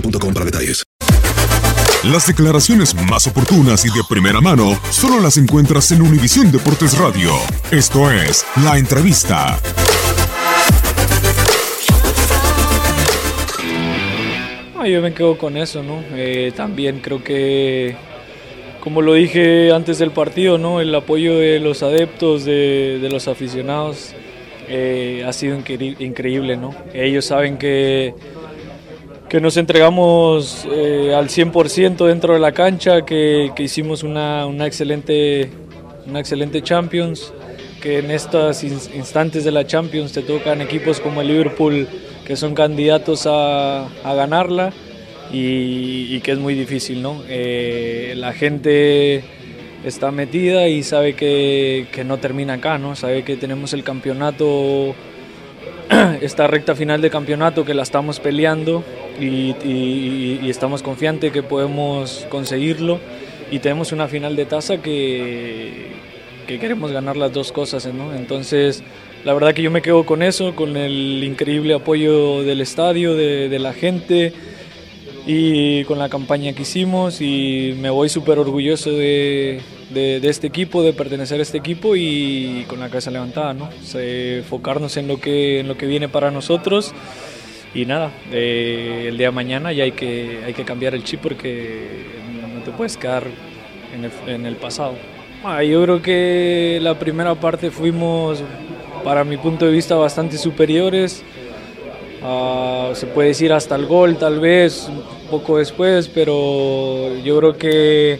boostmobile.com para detalles. Las declaraciones más oportunas y de primera mano solo las encuentras en Univisión Deportes Radio. Esto es La Entrevista. Ah, yo me quedo con eso, ¿no? Eh, también creo que, como lo dije antes del partido, ¿no? El apoyo de los adeptos, de, los aficionados, eh, ha sido incre- increíble, ¿no? Ellos saben que, que nos entregamos eh, al 100% dentro de la cancha, que, que hicimos una, una, excelente, una excelente Champions, que en estos ins- instantes de la Champions te tocan equipos como el Liverpool, que son candidatos a, a ganarla y, y que es muy difícil, ¿no? Eh, la gente está metida y sabe que, que no termina acá, ¿no? Sabe que tenemos el campeonato esta recta final de campeonato que la estamos peleando y, y- y estamos confiantes que podemos conseguirlo y tenemos una final de taza que, que queremos ganar las dos cosas, ¿no? Entonces, la verdad que yo me quedo con eso, con el increíble apoyo del estadio, de, de la gente y con la campaña que hicimos y me voy súper orgulloso de, de- de este equipo, de pertenecer a este equipo y con la cabeza levantada, ¿no? O sea, enfocarnos en lo que, en lo que viene para nosotros y nada, eh, el día de mañana ya hay que, hay que cambiar el chip porque no te puedes quedar en el, en el pasado. Ah, yo creo que la primera parte fuimos, para mi punto de vista, bastante superiores. Ah, se puede decir hasta el gol tal vez, poco después, pero yo creo que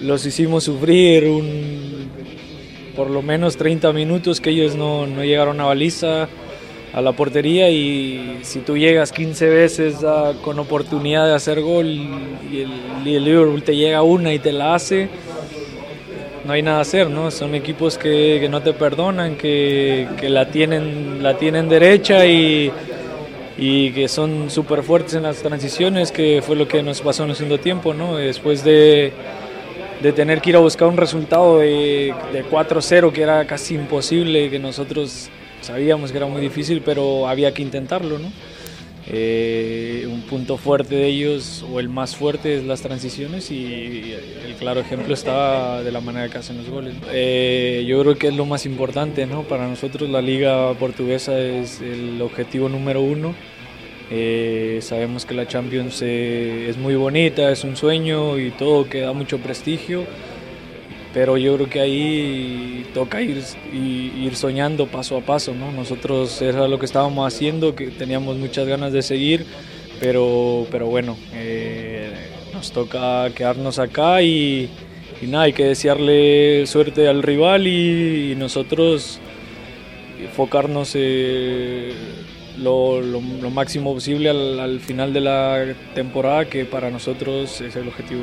los hicimos sufrir un, por lo menos 30 minutos que ellos no, no llegaron a baliza, a la portería y si tú llegas 15 veces ah, con oportunidad de hacer gol y el Liverpool te llega una y te la hace, no hay nada a hacer, ¿no? Son equipos que, que no te perdonan, que, que la, tienen, la tienen derecha y, y que son súper fuertes en las transiciones, que fue lo que nos pasó en el segundo tiempo, ¿no? Después de, de tener que ir a buscar un resultado de, de 4-0, que era casi imposible, que nosotros sabíamos que era muy difícil, pero había que intentarlo, ¿no? Eh, un punto fuerte de ellos, o el más fuerte, es las transiciones y el claro ejemplo está de la manera que hacen los goles. Eh, yo creo que es lo más importante, ¿no? Para nosotros la liga portuguesa es el objetivo número uno. Eh, sabemos que la Champions es muy bonita, es un sueño y todo que da mucho prestigio, pero yo creo que ahí toca ir, ir soñando paso a paso, ¿no? Nosotros era lo que estábamos haciendo, que teníamos muchas ganas de seguir, pero, pero bueno, eh, nos toca quedarnos acá y, nada, hay que desearle suerte al rival y, nosotros enfocarnos eh, lo, máximo posible al final de la temporada, que para nosotros es el objetivo.